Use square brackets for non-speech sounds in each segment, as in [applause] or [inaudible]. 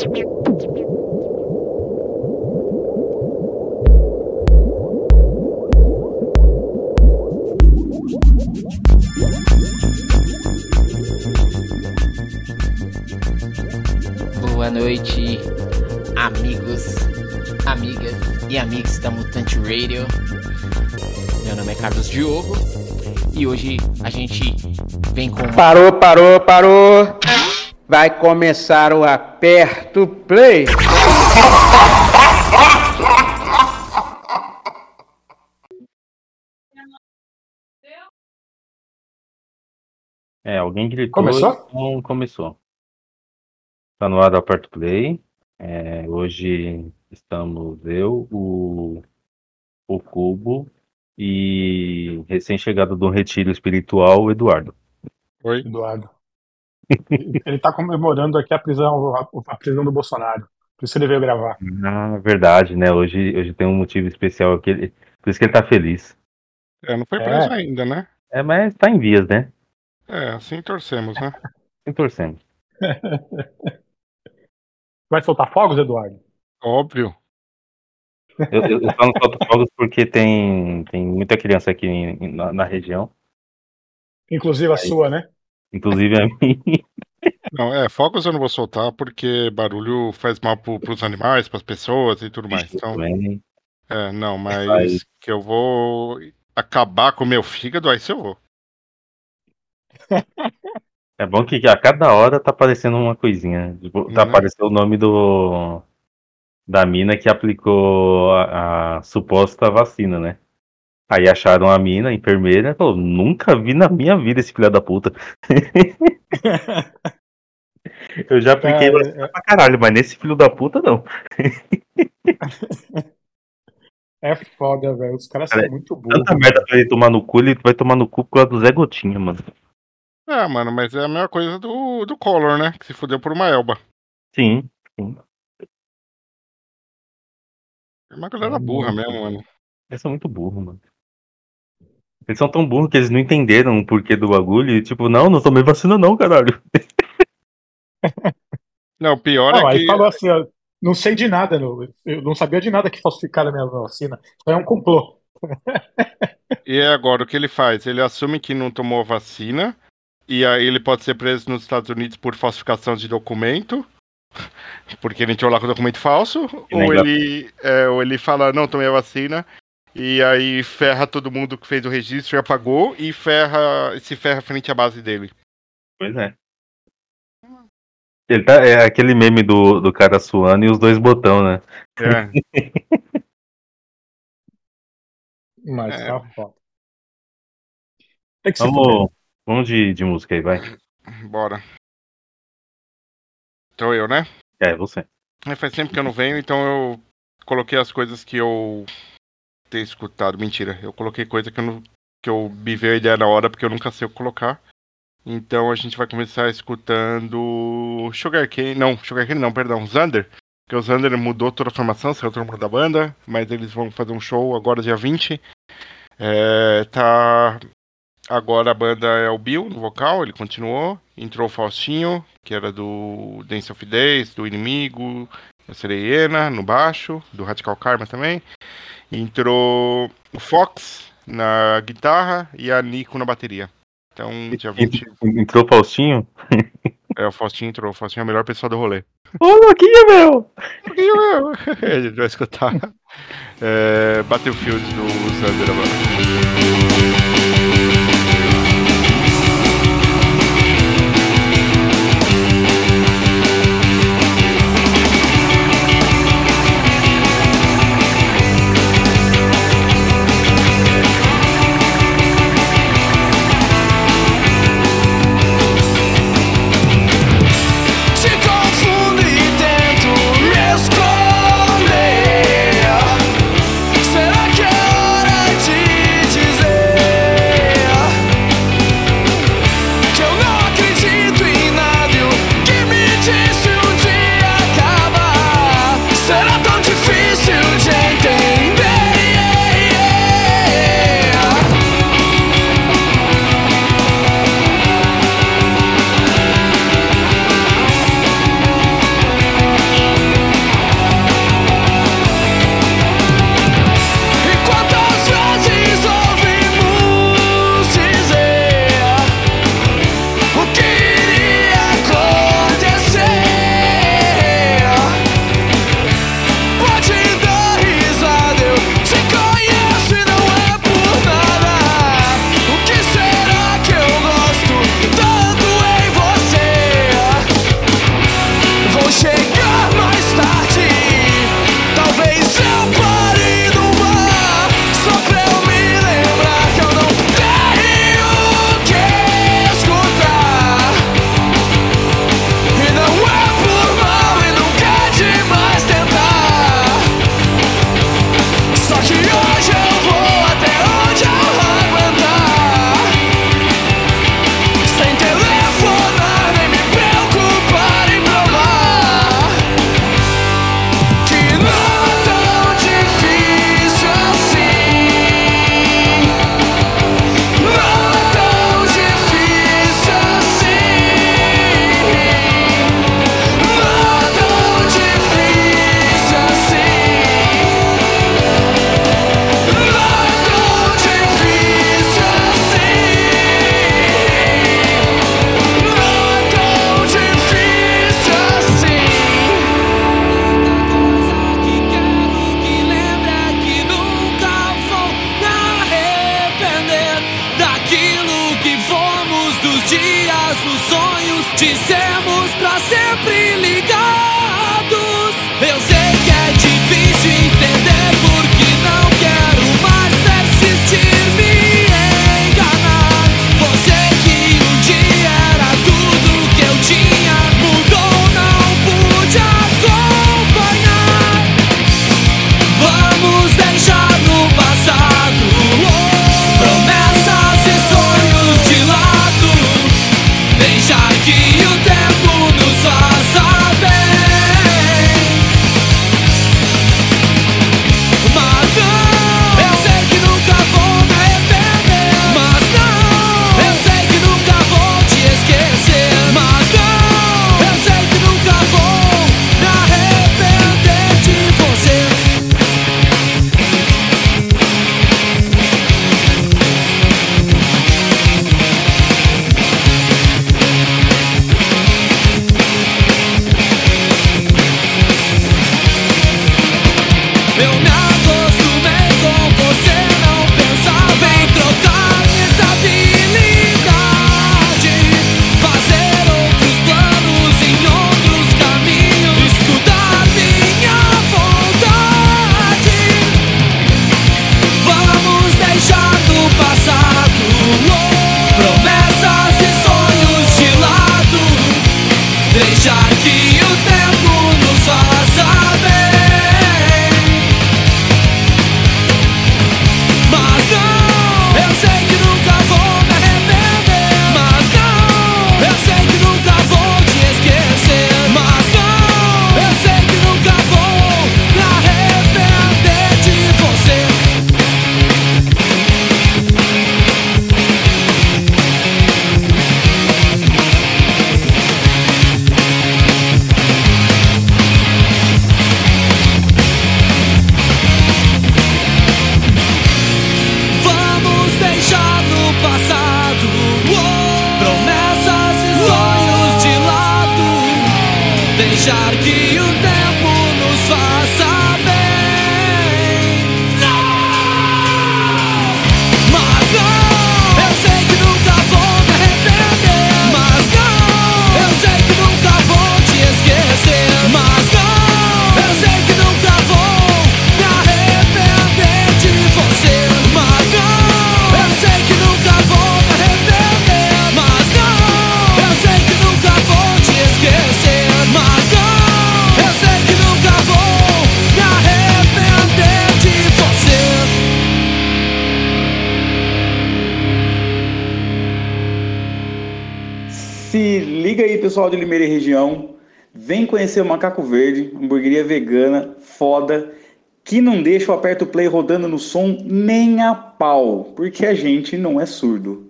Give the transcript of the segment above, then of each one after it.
Boa noite, amigos, amigas e amigos da Mutante Radio. Meu nome é Carlos Diogo e hoje a gente vem com Parou, parou, parou. Vai começar o aperto play. É, alguém gritou. Começou? Então começou. Tá no ar do Aperto Play. É, hoje estamos eu, o, o Cubo e recém-chegado do retiro espiritual, o Eduardo. Oi. Eduardo. Ele tá comemorando aqui a prisão, a, a prisão do Bolsonaro. Por isso ele veio gravar. Na verdade, né? Hoje, hoje tem um motivo especial aqui. ele- Por isso que ele tá feliz. É, não foi É. preso ainda, né? É, mas tá em vias, né? É, assim torcemos, né? [laughs] Sem torcendo. Vai soltar fogos, Eduardo? Óbvio. Eu, eu, eu só não solto fogos porque tem, tem muita criança aqui em- na, na região. Inclusive a sua, né? Inclusive a mim. Não, é, fogos eu não vou soltar porque barulho faz mal pro, pros animais, pras pessoas e tudo mais. Então, é, não, mas que eu vou acabar com o meu fígado, aí se eu vou. É bom que a cada hora tá aparecendo uma coisinha. Tipo, Tá Né? aparecendo o nome do da mina que aplicou a, a suposta vacina, né? Aí acharam a mina, a enfermeira, falou, nunca vi na minha vida esse filho da puta. [laughs] Eu já apliquei É, vacina pra caralho, mas nesse filho da puta não. [laughs] É foda, velho. Os caras Cara, são muito burros. Tanta merda pra ele tomar no cu, ele vai tomar no cu por causa do Zé Gotinha, mano. É, mano, mas é a mesma coisa do, do Collor, né? Que se fudeu por uma elba. Sim, sim. É uma galera burra mesmo, mano. Eles são muito burros, mano. Eles são tão burros que eles não entenderam o porquê do bagulho e tipo, não, não tomei vacina não, caralho. [laughs] Não, o pior Não, é aí que. falou assim, ó, não sei de nada, não. eu não sabia de nada que falsificaram a minha vacina. É um complô. E agora o que ele faz? Ele assume que não tomou a vacina e aí ele pode ser preso nos Estados Unidos por falsificação de documento, [laughs] porque ele entrou lá com documento falso, ou ele, é, ou ele fala não tomei a vacina e aí ferra todo mundo que fez o registro e apagou e ferra se ferra frente à base dele. Pois é. Ele tá, é aquele meme do, do cara suando e os dois botão, né? É, Mas É. tá foda. Tem que. Vamos, vamos de, de música aí, vai. bora. Então eu, né? É, você. É, Faz tempo que eu não venho, então eu coloquei as coisas que eu tenho escutado. Mentira, eu coloquei coisa que eu não. que eu me veio a ideia na hora porque eu nunca sei colocar. Então a gente vai começar escutando Sugar Cane. Não, Sugar Cane não, perdão, Xander. Porque o Xander mudou toda a formação, saiu todo mundo da banda, mas eles vão fazer um show agora dia 20. É, tá. Agora a banda é o Bill no vocal, ele continuou. Entrou o Faustinho, que era do Dance of Days, do Inimigo, da Sereiena no baixo, do Radical Karma também. Entrou o Fox na guitarra e a Nico na bateria. Então, dia 20, Entrou o Faustinho? [laughs] é, o Faustinho entrou. O Faustinho é a melhor pessoa do rolê. Ô, Louquinho, meu! [laughs] a gente vai escutar [laughs] é, Battlefield do Xander agora. de Limeira e região, vem conhecer o Macaco Verde, hamburgueria vegana, foda, que não deixa o aperto play rodando no som nem a pau, porque a gente não é surdo.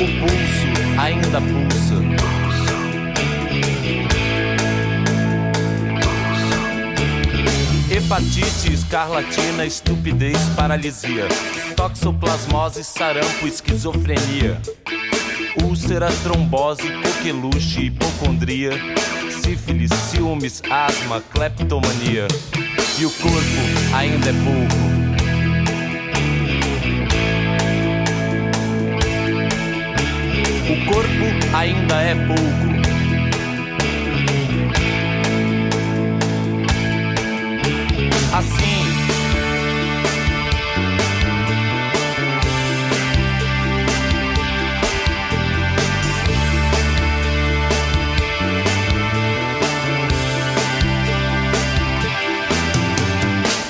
O pulso ainda pulsa. Hepatite, escarlatina, estupidez, paralisia. Toxoplasmose, sarampo, esquizofrenia. Úlcera, trombose, coqueluche, hipocondria. Sífilis, ciúmes, asma, cleptomania. E o corpo ainda é pouco. O corpo ainda é pouco.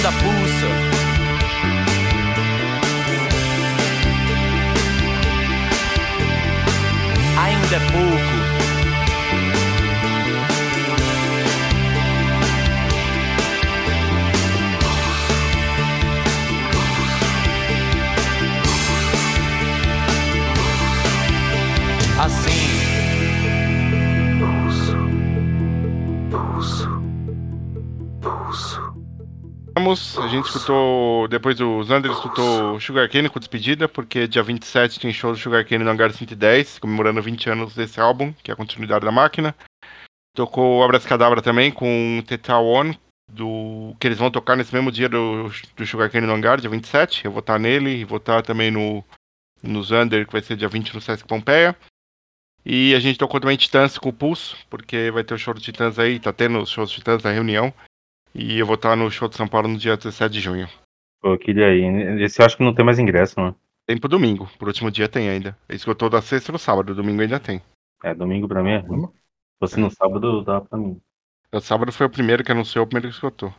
Ainda pulsa. Ainda é pouco. Assim. A gente escutou, depois o Zander escutou Sugar Cane com despedida, porque dia 27 tem show do Sugar Cane no Hangar 110, comemorando 20 anos desse álbum, que é a continuidade da máquina. Tocou Abras Cadabra também com Teta One, do, que eles vão tocar nesse mesmo dia do, do Sugar Cane no Hangar, dia 27. Eu vou estar nele e vou estar também no, no Zander, que vai ser dia 20 no Sesc Pompeia. E a gente tocou também Titãs com o Pulso, porque vai ter o show do Titãs aí, tá tendo os shows do Titãs na reunião. E eu vou estar no show de São Paulo no dia 17 de junho. Pô, eu queria ir. Esse eu acho que não tem mais ingresso, né? Tem pro domingo, pro último dia tem ainda. Esgotou da sexta no sábado, domingo ainda tem. É, domingo pra mim é ruim. Se fosse no sábado, dá pra mim. O sábado foi o primeiro que anunciou, o primeiro que esgotou.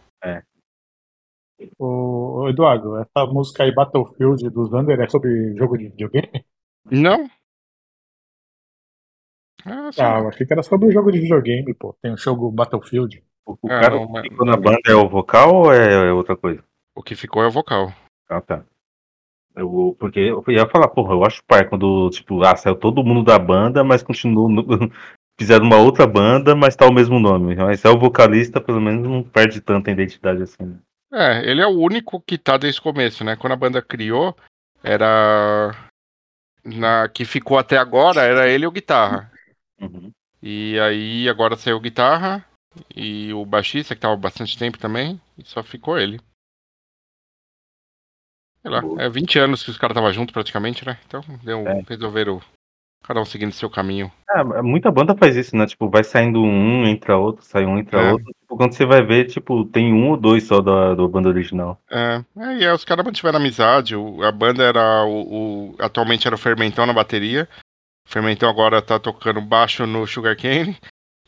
Ô, ô, Eduardo, essa música aí, Battlefield do Zander, é sobre jogo de videogame? Não? Ah, sim. Ah, eu achei que era sobre o jogo de videogame, pô. Tem o jogo Battlefield. O, o Ah, cara não, que ficou na banda é o vocal ou é, é outra coisa? O que ficou é o vocal. Ah, tá. Eu, porque eu ia falar, porra, eu acho pai quando, tipo, ah, saiu todo mundo da banda, mas continuou. no- [laughs] Fizeram uma outra banda, mas tá o mesmo nome. Mas é o vocalista, pelo menos não perde tanta identidade assim. né? É, ele é o único que tá desde o começo, né? Quando a banda criou, era. Na que ficou até agora, era ele e o guitarra. Uhum. E aí agora saiu guitarra e o baixista, que tava bastante tempo também, e só ficou ele. Sei lá, é 20 anos que os caras estavam juntos praticamente, né? Então deu, É. resolveram cada um seguindo seu caminho. É, muita banda faz isso, né? Tipo, vai saindo um, entra outro, sai um, entra É. outro. Tipo, quando você vai ver, tipo, tem um ou dois só da, da banda original. É, é, e aí os caras mantiveram amizade. o- a banda era o, o- Atualmente era o Fermentão na bateria. O Fermentão agora tá tocando baixo no Sugarcane.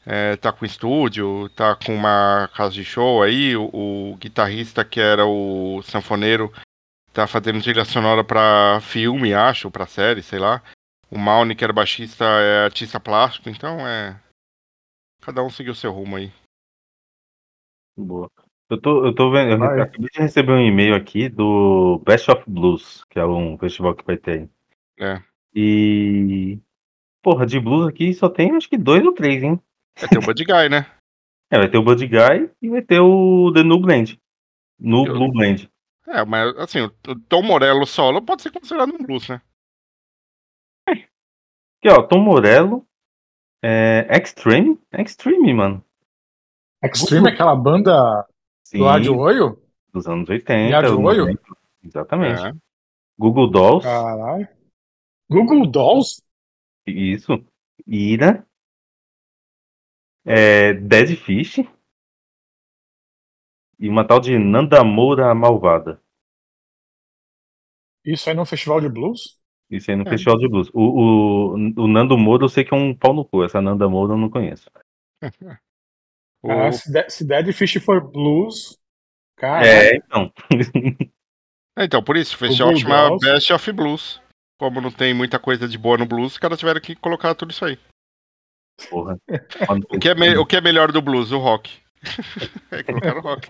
É, tá com estúdio, tá com uma casa de show aí. O, o guitarrista que era o sanfoneiro tá fazendo trilha sonora pra filme, acho, pra série, sei lá. O Mauni, que era baixista, é artista plástico, então é. Cada um seguiu seu rumo aí. Boa. Eu tô, eu tô vendo, eu Ah, é. acabei de receber um e-mail aqui do Best of Blues, que é um festival que vai ter aí. É. E. Porra, de blues aqui só tem acho que dois ou três, hein? É, tem o Bud Guy, né? É, vai ter o Bud Guy e vai ter o The New Blend. No Eu- Blue Blend. É, mas assim, o Tom Morello solo pode ser considerado um blues, né? Aqui, ó, Tom Morello. É, Extreme? Extreme, mano. Extreme, aquela banda Sim, do Rádio Oio? dos anos 80. Rádio anos Oio? 90. Exatamente. É. Google Dolls. Caralho. Google Dolls? Isso. Ira. É, Dead Fish. E uma tal de Nanda Moura Malvada. Isso aí no festival de blues? Isso aí no É. Festival de Blues. O, o, o Nando Moura eu sei que é um pau no cu. Essa Nanda Moura eu não conheço. O- [laughs] Ah, se, de, se Dead Fish for blues. Cara, É, então. [laughs] É, Então, por isso, o festival Google chama. Best of Blues. Como não tem muita coisa de boa no blues, os caras tiveram que colocar tudo isso aí. Porra. [laughs] O que é, me- o que é melhor do blues? O rock. [laughs] é, colocaram rock.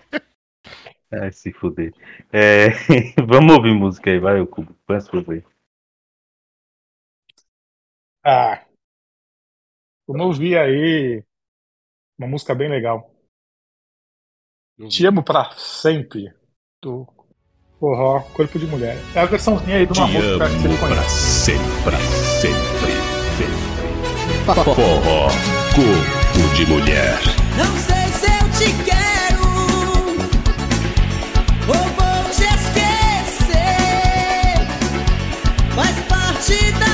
Ai, se fuder. É, [laughs] vamos ouvir música aí, vai, o Cubo. As coisas aí. Ah. Vamos ouvir aí uma música bem legal. Te amo pra sempre. Do forró Corpo de Mulher. É a versãozinha aí de uma Te música que você amo pra conhece. sempre, pra sempre, sempre. Forró, corpo de mulher. Não sei se eu te quero ou vou te esquecer. Faz parte da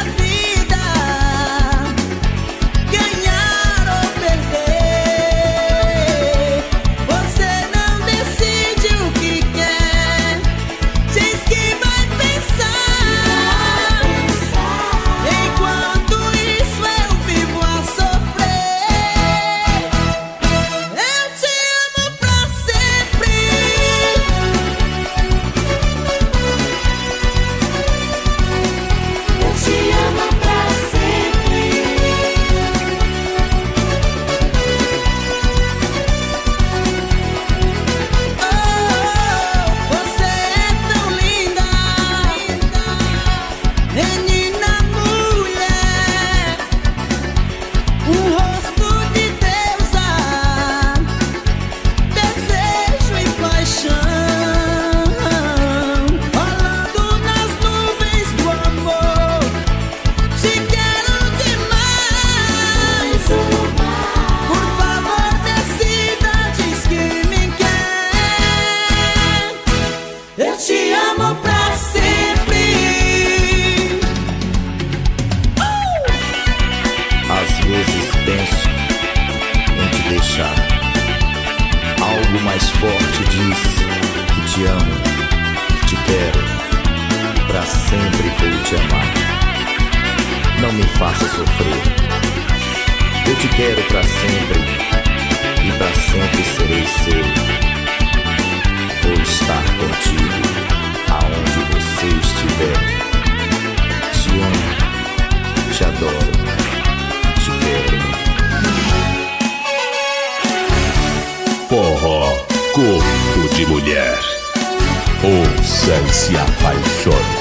Algo mais forte diz que te amo, que te quero. Pra sempre vou te amar. Não me faça sofrer. Eu te quero pra sempre. E pra sempre serei seu. Vou estar contigo aonde você estiver. Te amo, te adoro, te quero. Corpo de mulher. Ouça e se apaixone.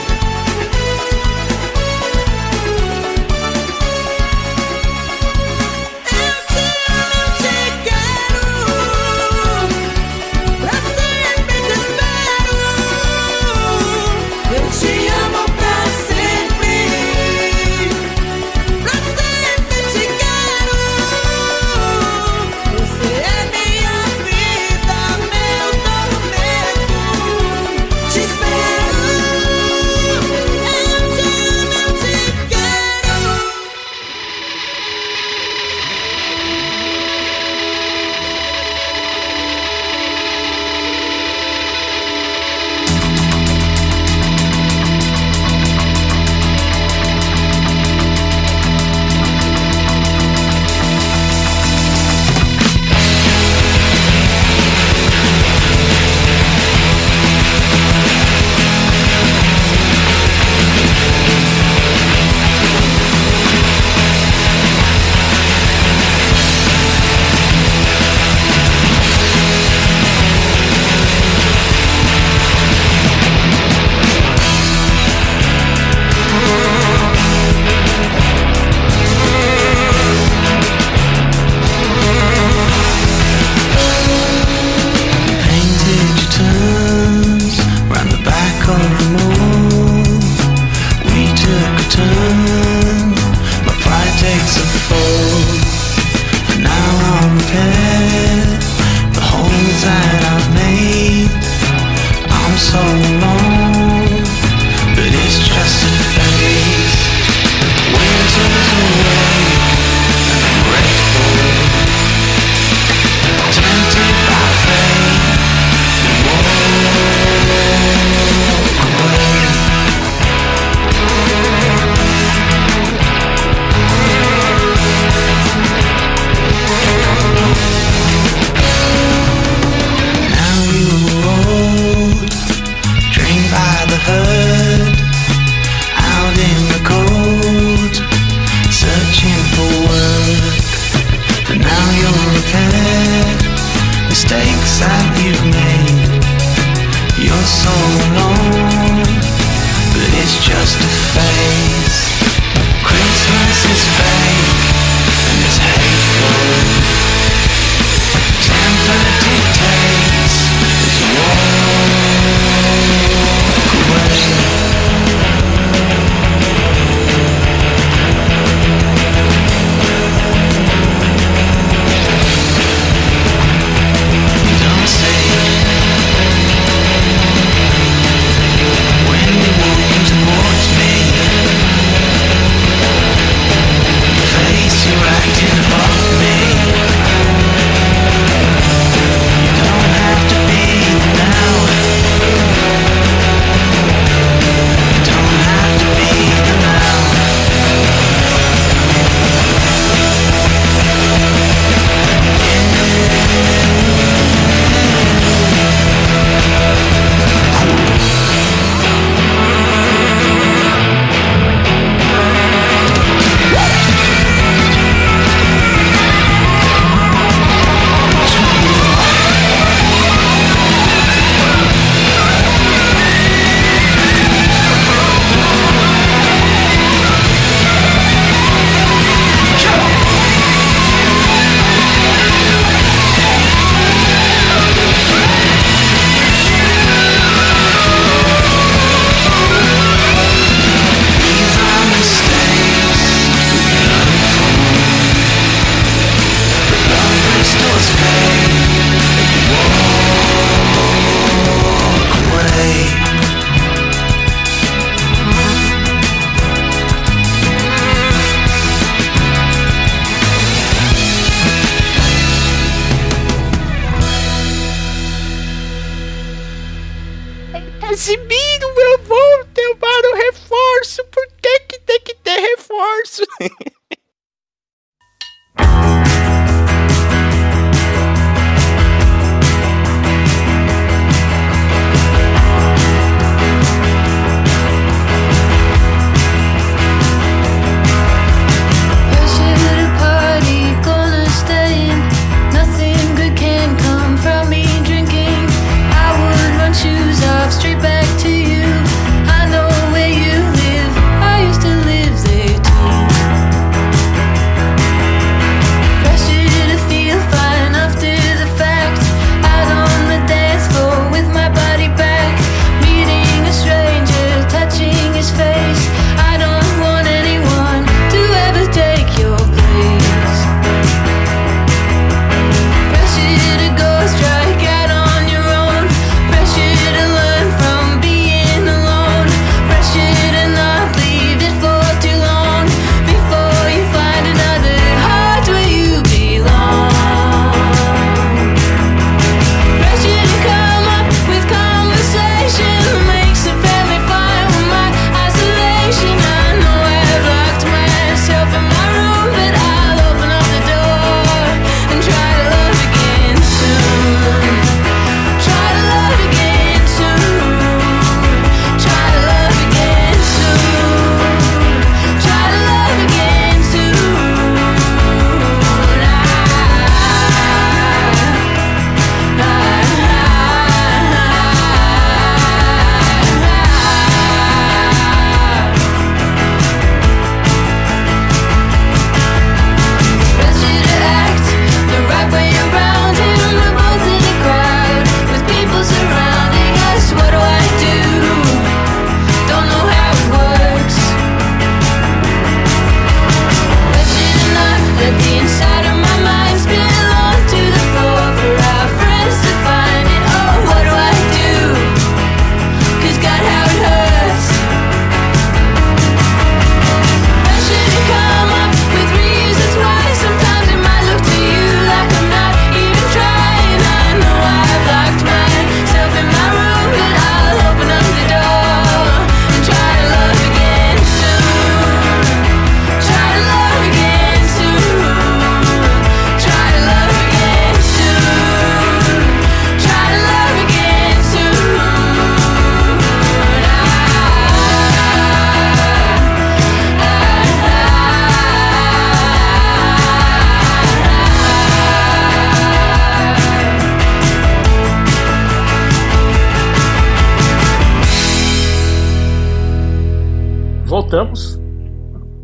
Voltamos.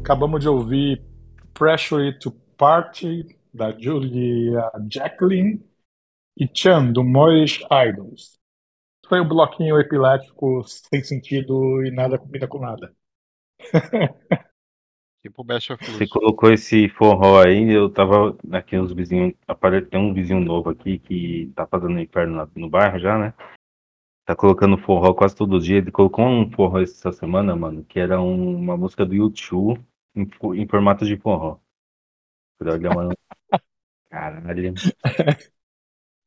Acabamos de ouvir Pressure to Party, da Julia Jacqueline, e Chan, do Moorish Idols. Foi um bloquinho epilético sem sentido e nada combina com nada. [laughs] Tipo Best of Você colocou esse forró aí, eu tava aqui uns vizinhos, tem um vizinho novo aqui que tá fazendo inferno no bairro já, né? Tá colocando forró quase todo dia. Ele colocou um forró essa semana, mano, que era um- uma música do YouTube em, em formato de forró. Mano. [laughs] Caralho.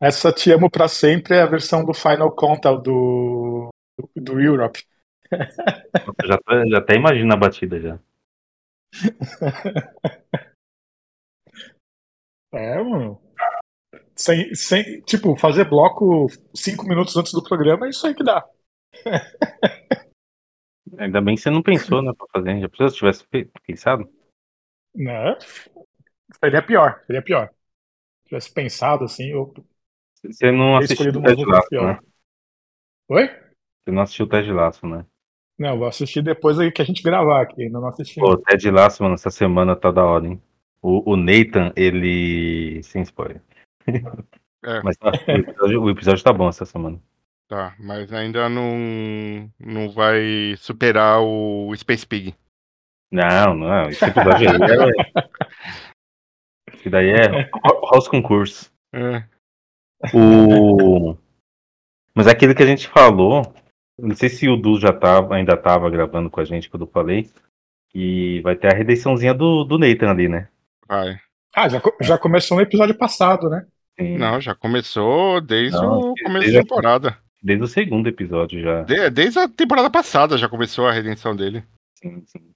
Essa Te Amo Pra Sempre é a versão do Final Countdown do, do Europe. Eu já, tô- já até imagino a batida já. [laughs] É, mano. Sem, sem, tipo, fazer bloco cinco minutos antes do programa é isso aí que dá. [laughs] Ainda bem que você não pensou, né, pra fazer. Já precisa se tivesse pensado. Né? Seria pior, seria pior. Se tivesse pensado assim, eu Você não assistiu o Ted Lasso, né? Oi? Você não assistiu o Ted Lasso, né? Não, vou assistir depois aí que a gente gravar aqui, ainda não assisti. Pô, o Ted Lasso, mano, essa semana tá da hora, hein? O, o Nathan, ele. Sem spoiler. É. Mas tá, o, episódio, o episódio tá bom essa semana. Tá, mas ainda não, não vai superar o Space Pig. Não, não, esse episódio aí é. Esse daí é ho- House Concurso. É. O... Mas aquele que a gente falou, não sei se o Du já tava, ainda tava gravando com a gente quando eu falei, que vai ter a redençãozinha do, do Nathan ali, né? Vai. Ah, já, já começou no episódio passado, né? Sim. Não, já começou desde Não, o começo desde da a- temporada. Desde o segundo episódio já. De- desde a temporada passada já começou a redenção dele. Sim, sim.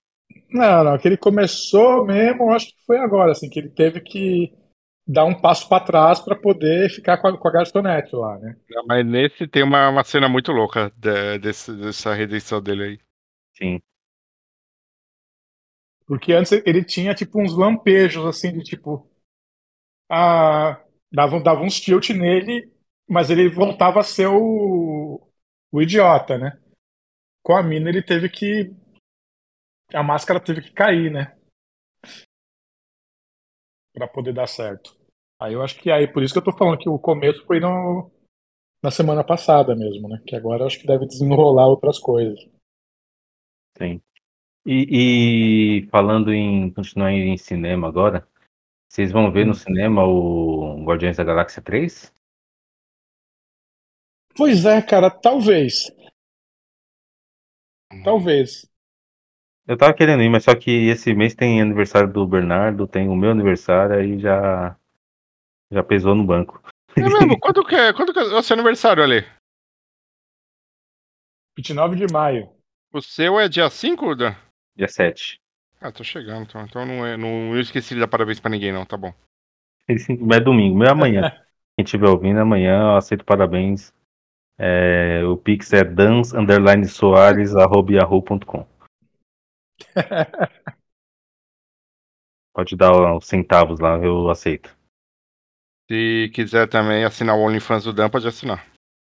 Não, não, que ele começou mesmo, acho que foi agora, assim, que ele teve que dar um passo pra trás pra poder ficar com a, com a garçonete lá, né? Não, Mas nesse tem uma, uma cena muito louca de- desse- dessa redenção dele aí. Sim. Porque antes ele tinha, tipo, uns lampejos, assim, de tipo. Ah, dava, dava uns tilt nele, mas ele voltava a ser o, o idiota, né? Com a mina ele teve que. A máscara teve que cair, né? Pra poder dar certo. Aí eu acho que aí, por isso que eu tô falando que o começo foi no, na semana passada mesmo, né? Que agora eu acho que deve desenrolar outras coisas. Sim. E, e falando em continuar em cinema agora, vocês vão ver no cinema o Guardiões da Galáxia 3? Pois é, cara, talvez. Talvez. Eu tava querendo ir, mas só que esse mês tem aniversário do Bernardo, tem o meu aniversário, aí já já pesou no banco. É mesmo? [laughs] Quando que é, quando que é o seu aniversário ali? 29 de maio. O seu é dia 5, Dan? Dia 7. Ah, tô chegando, então. Então não, é, não, não esqueci de dar parabéns pra ninguém, não, tá bom. É domingo, é amanhã. [laughs] Quem estiver ouvindo, amanhã eu aceito parabéns. É, o Pix é dans underline soares arroba yahoo.com. [laughs] Pode dar os centavos lá, eu aceito. Se quiser também assinar o OnlyFans do Dan, pode assinar.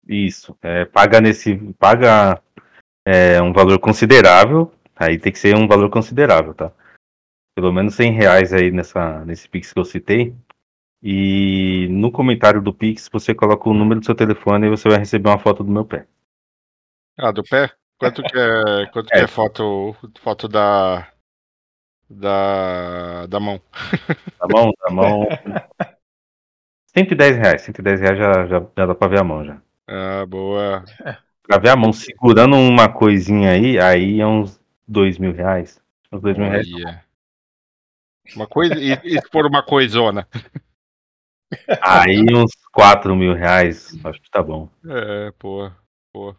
Isso. É, paga nesse. Paga é, um valor considerável. Aí tem que ser um valor considerável, tá? Pelo menos 100 reais aí nessa, nesse Pix que eu citei. E no comentário do Pix você coloca o número do seu telefone e você vai receber uma foto do meu pé. Ah, do pé? Quanto que é, [laughs] quanto que É. é foto, foto da, da, da mão? Tá bom? Tá bom. 110 reais. 110 reais já, já, já dá pra ver a mão já. Ah, boa. Pra ver a mão segurando uma coisinha aí, aí é uns 2 mil reais. Uns 2 mil reais. Uma coisa, e, e se for uma coisona? Aí uns 4 mil reais. Acho que tá bom. É, pô, pô.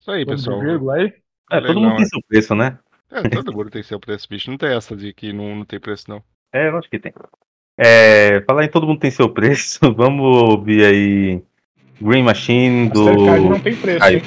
Isso aí, pessoal. vírgula aí? É, todo mundo tem né? seu preço, né? É, todo mundo tem seu preço, bicho. Não tem essa de que não, não tem preço, não. É, eu acho que tem. É, falar em todo mundo tem seu preço, [laughs] vamos ouvir aí Green Machine do. Não tem preço, hein?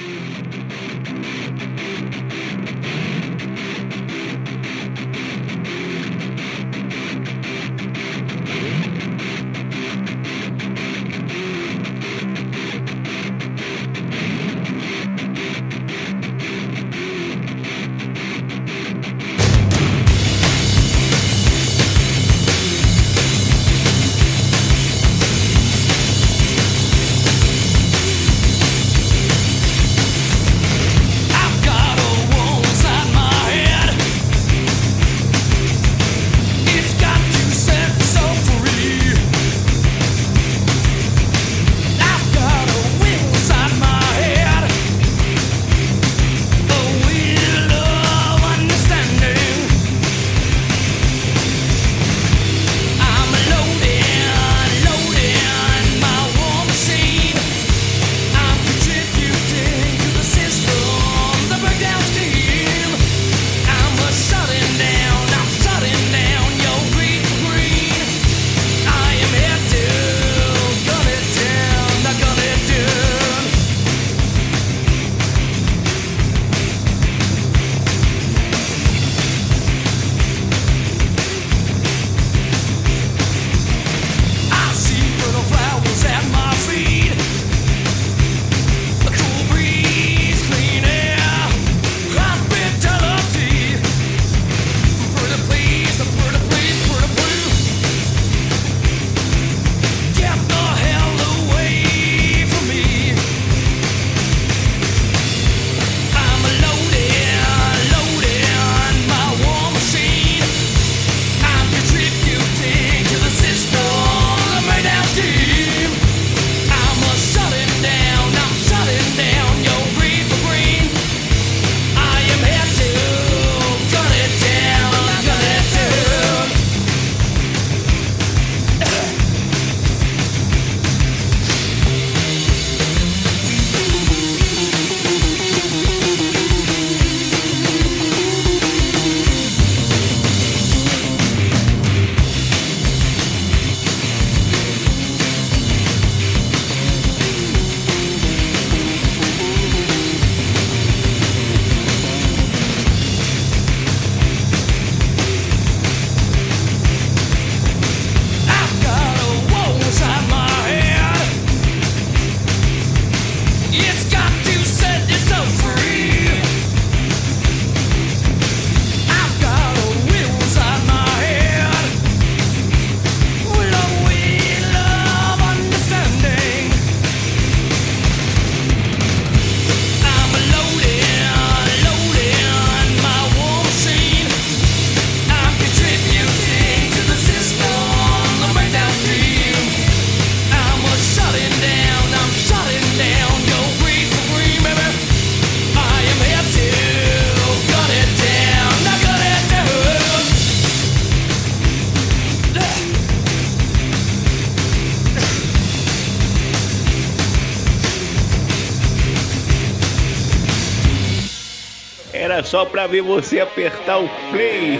Só pra ver você apertar o play.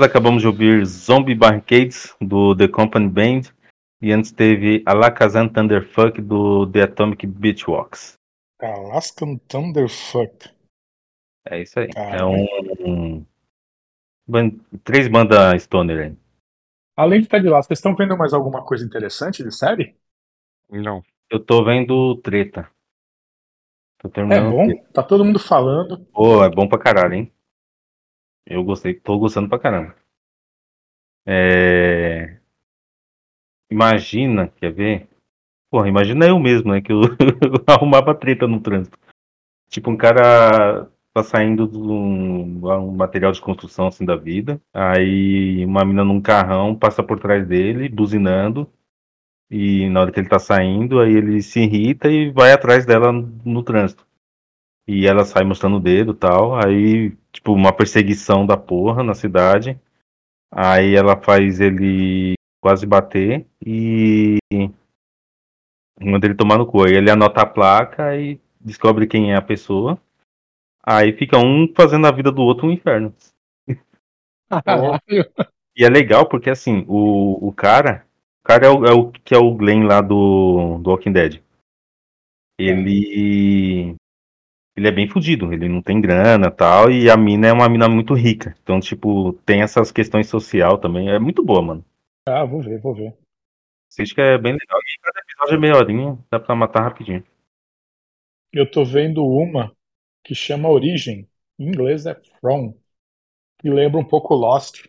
Voltamos, acabamos de ouvir Zombie Barricades do The Company Band e antes teve Alakazam Thunderfuck do The Atomic Beachwalks. Alaskan Thunderfuck. É isso aí. É um, um- ban- três bandas stoner aí. Além de estar de lá, vocês estão vendo mais alguma coisa interessante de série? Não. Eu tô vendo Treta. Tô É bom? Treta. Tá todo mundo falando. Pô, é bom pra caralho, hein? Eu gostei, tô gostando pra caramba. É... Imagina, quer ver? Porra, imagina eu mesmo, né? Que eu [laughs] arrumava treta no trânsito. Tipo, um cara tá saindo de um, um material de construção assim da vida. Aí uma mina num carrão passa por trás dele, buzinando. E na hora que ele tá saindo, aí ele se irrita e vai atrás dela no trânsito. E ela sai mostrando o dedo e tal. Aí, tipo, uma perseguição da porra na cidade. Aí ela faz ele quase bater e manda ele tomar no cu. Aí ele anota a placa e descobre quem é a pessoa. Aí fica um fazendo a vida do outro um inferno. [laughs] E é legal porque assim, o, o cara. O cara é o, é o que é o Glenn lá do, do Walking Dead. Ele. Ele é bem fudido, ele não tem grana e tal, e a mina é uma mina muito rica. Então, tipo, tem essas questões social também. É muito boa, mano. Ah, vou ver, vou ver. Assiste que é bem legal. E cada episódio é meia horinha, dá pra matar rapidinho. Eu tô vendo uma que chama Origem. Em inglês é From. Que lembra um pouco Lost.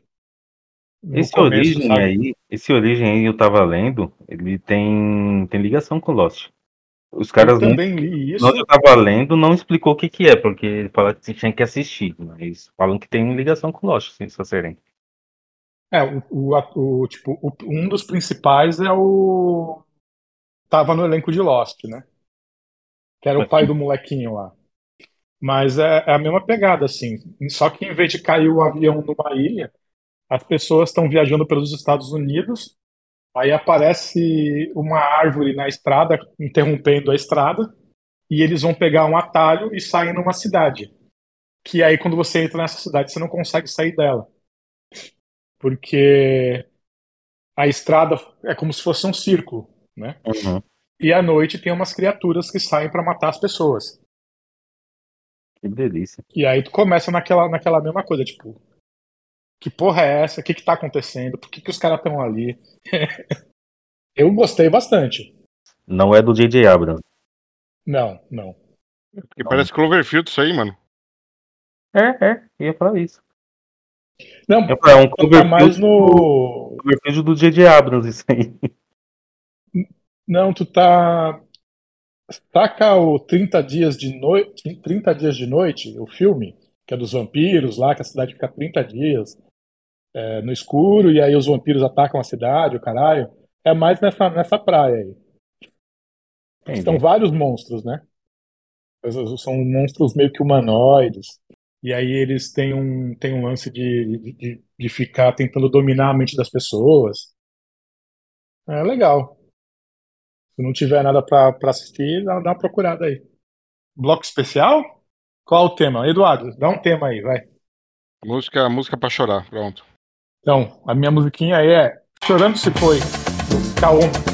No Esse começo, Origem sabe? aí, esse Origem aí eu tava lendo, ele tem, tem ligação com Lost. Os caras Eu não, também li isso. Quando eu tava lendo, não explicou o que que é, porque fala que tinha que assistir, mas falam que tem ligação com Lost, sim, essa série. É, o, o, o- tipo, o- um dos principais é o. Tava no elenco de Lost, né? Que era o pai do molequinho lá. Mas é, é a mesma pegada, assim. Só que em vez de cair o avião numa ilha, as pessoas estão viajando pelos Estados Unidos, aí aparece uma árvore na estrada, interrompendo a estrada, e eles vão pegar um atalho e saem numa cidade. Que aí, quando você entra nessa cidade, você não consegue sair dela. Porque a estrada é como se fosse um círculo, né? Uhum. E à noite tem umas criaturas que saem para matar as pessoas. Que delícia. E aí tu começa naquela, naquela mesma coisa, tipo, que porra é essa? O que que tá acontecendo? Por que que os caras estão ali? [laughs] Eu gostei bastante. Não é do J.J. Abrams. Não, não. Porque parece Cloverfield isso aí, mano. É, é, ia falar isso. Não, é um tá mais Cloverfield, no. Cloverfield do J.J. Abrams, isso aí. Não, tu tá. Saca o 30 dias de noite, 30 dias de noite, o filme, que é dos vampiros lá, que a cidade fica 30 dias é, no escuro, e aí os vampiros atacam a cidade, o caralho. É mais nessa, nessa praia aí. Entendi. São vários monstros, né? São monstros meio que humanoides. E aí eles têm um, têm um lance de, de, de ficar tentando dominar a mente das pessoas. É legal. Se não tiver nada pra, pra assistir, dá, dá uma procurada aí. Bloco especial? Qual o tema? Eduardo, dá um tema aí, vai. Música, música pra chorar, pronto. Então, a minha musiquinha é Chorando Se Foi, K1.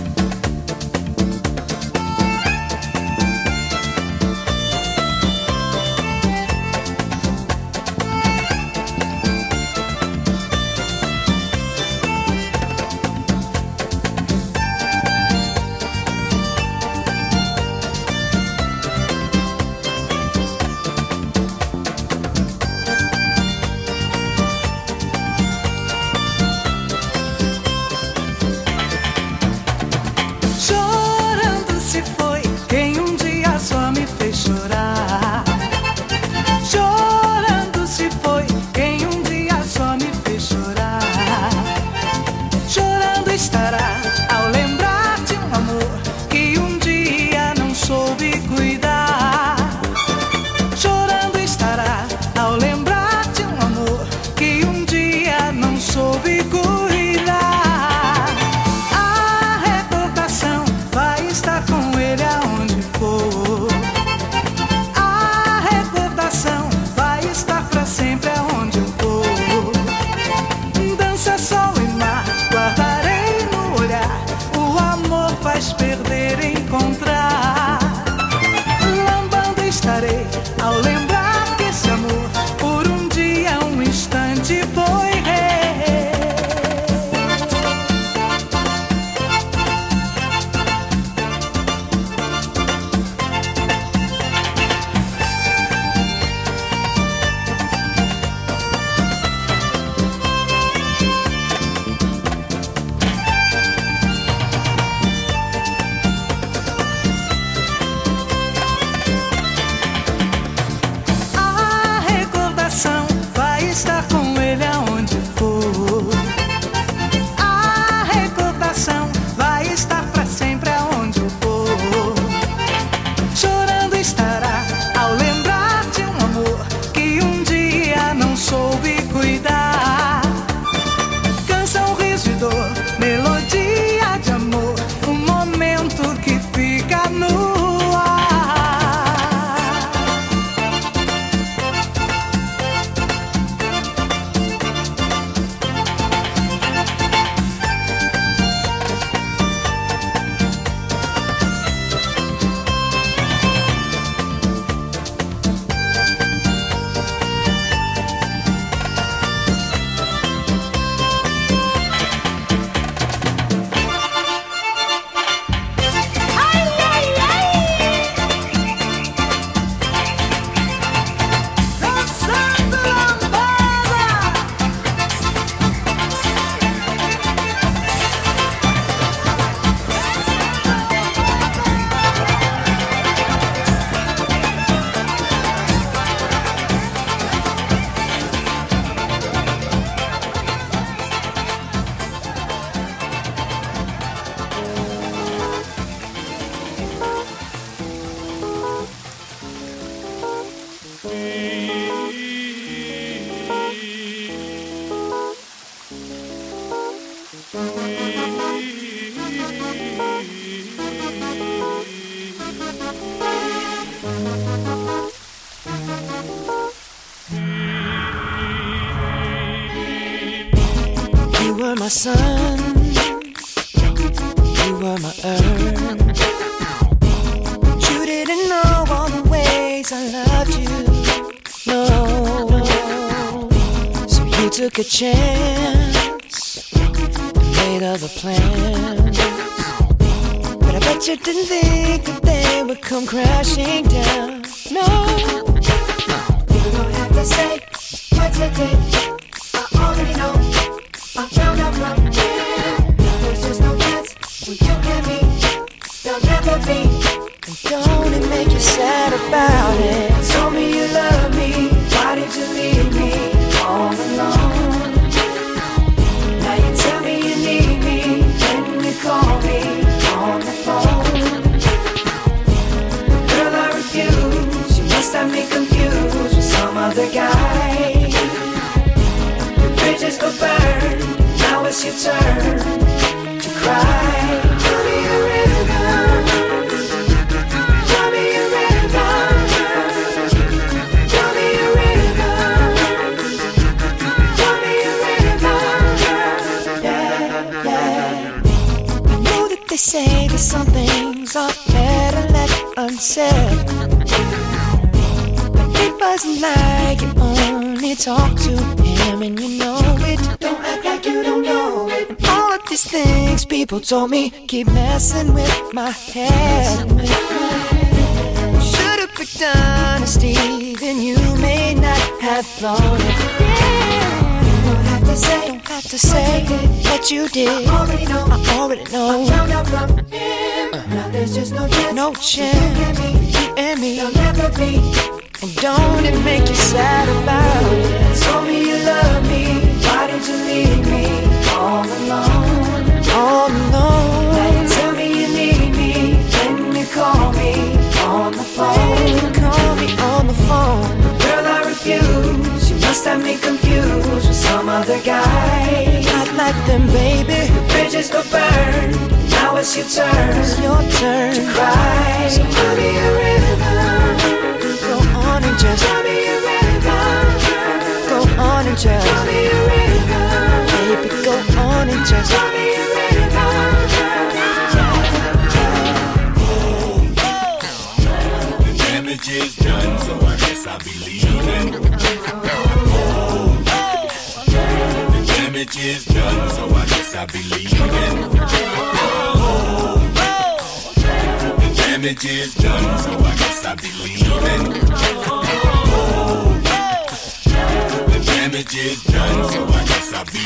Took a chance made other plans. But I bet you didn't think that they would come crashing down. No, you don't have to say what you did. I already know. I found out from here. There's just no chance you and me. There'll never be. And don't it make you sad about it? Told me you love me. Why did you leave with some other guy. Bridges go burn. Now it's your turn to cry. Me a me a me a me a. Yeah, yeah. I know that they say that some things are better left unsaid. Wasn't like you only talked to him and you know it. Don't act like you don't know it. And all of these things people told me keep messing with my head. Should've picked honesty, then you may not have thought it. Don't have to say, don't have to say what you did. I already know. I already know. I found out from him. Now there's just no chance. No chance. You and me. There'll never be. Don't it make you sad about it? Told me you love me. Why did you leave me all alone? All alone. Now tell me you need me when you call me on the phone. Call me on the phone. Girl, I refuse. You must have me confused with some other guy. Not like them, baby. The bridges go burn. Now it's your turn. It's your turn to cry. So tell me a rhythm. Go on and just tell me a rhythm. Go on and just tell me a rhythm. Baby, go on and just tell me a The damage is done, so I guess I be leaving. The damage is done, so I guess I be leaving. Damage is done, so I guess I be leaving. The damage is done, so I guess I be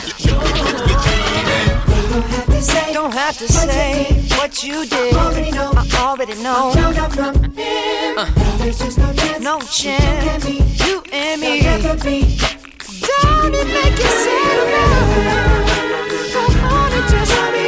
leaving. Don't have to say what you did. I Already know. I already know. From him. There's just no chance. No chance. You and me. There'll never be. Don't it make you sad? Go on and just tell me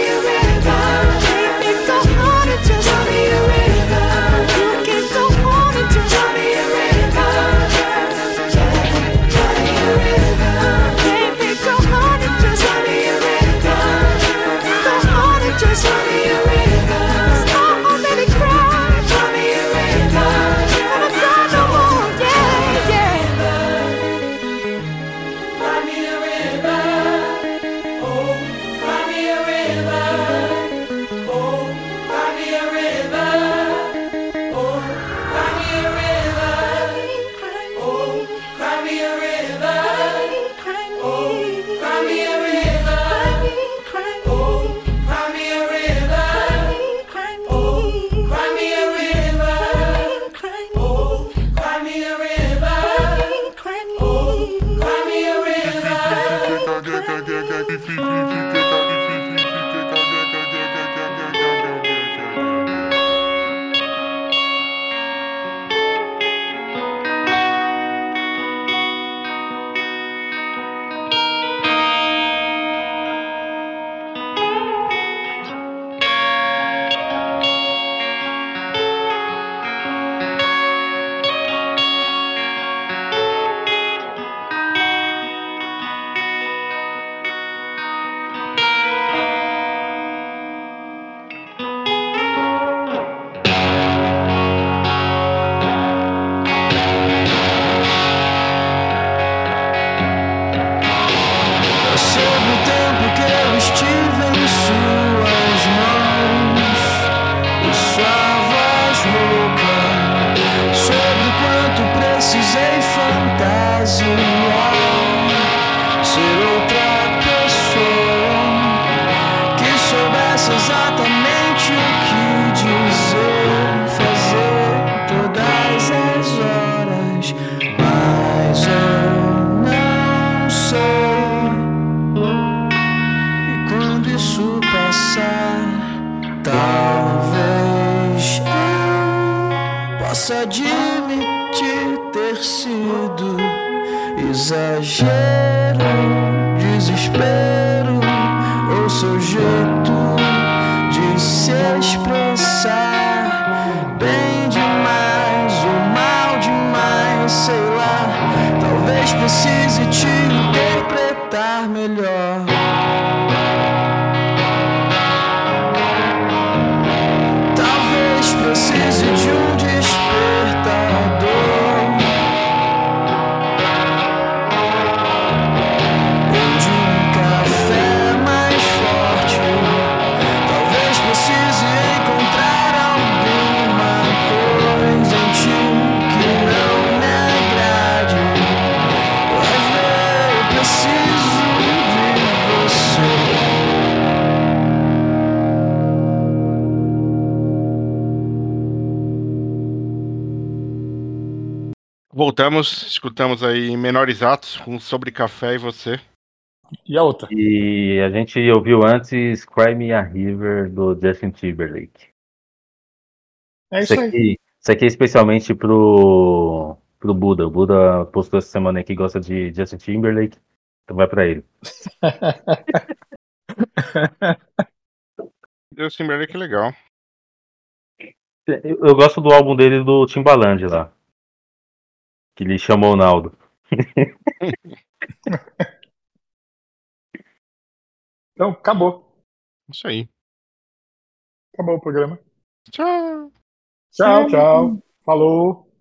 admitir ter sido exagero, desespero Voltamos, escutamos aí Menores Atos com Sobre Café e Você. E a outra? E a gente ouviu antes Cry Me a River do Justin Timberlake. É isso aí. aqui, isso aqui é especialmente pro, pro Buda. O Buda postou essa semana aí que gosta de Justin Timberlake. Então vai pra ele. [laughs] Deus Timberlake é legal. Eu, eu gosto do álbum dele do Timbaland lá. Que ele chamou o Naldo. [laughs] Então, acabou. Isso aí. Acabou o programa. Tchau. Tchau, tchau. Falou.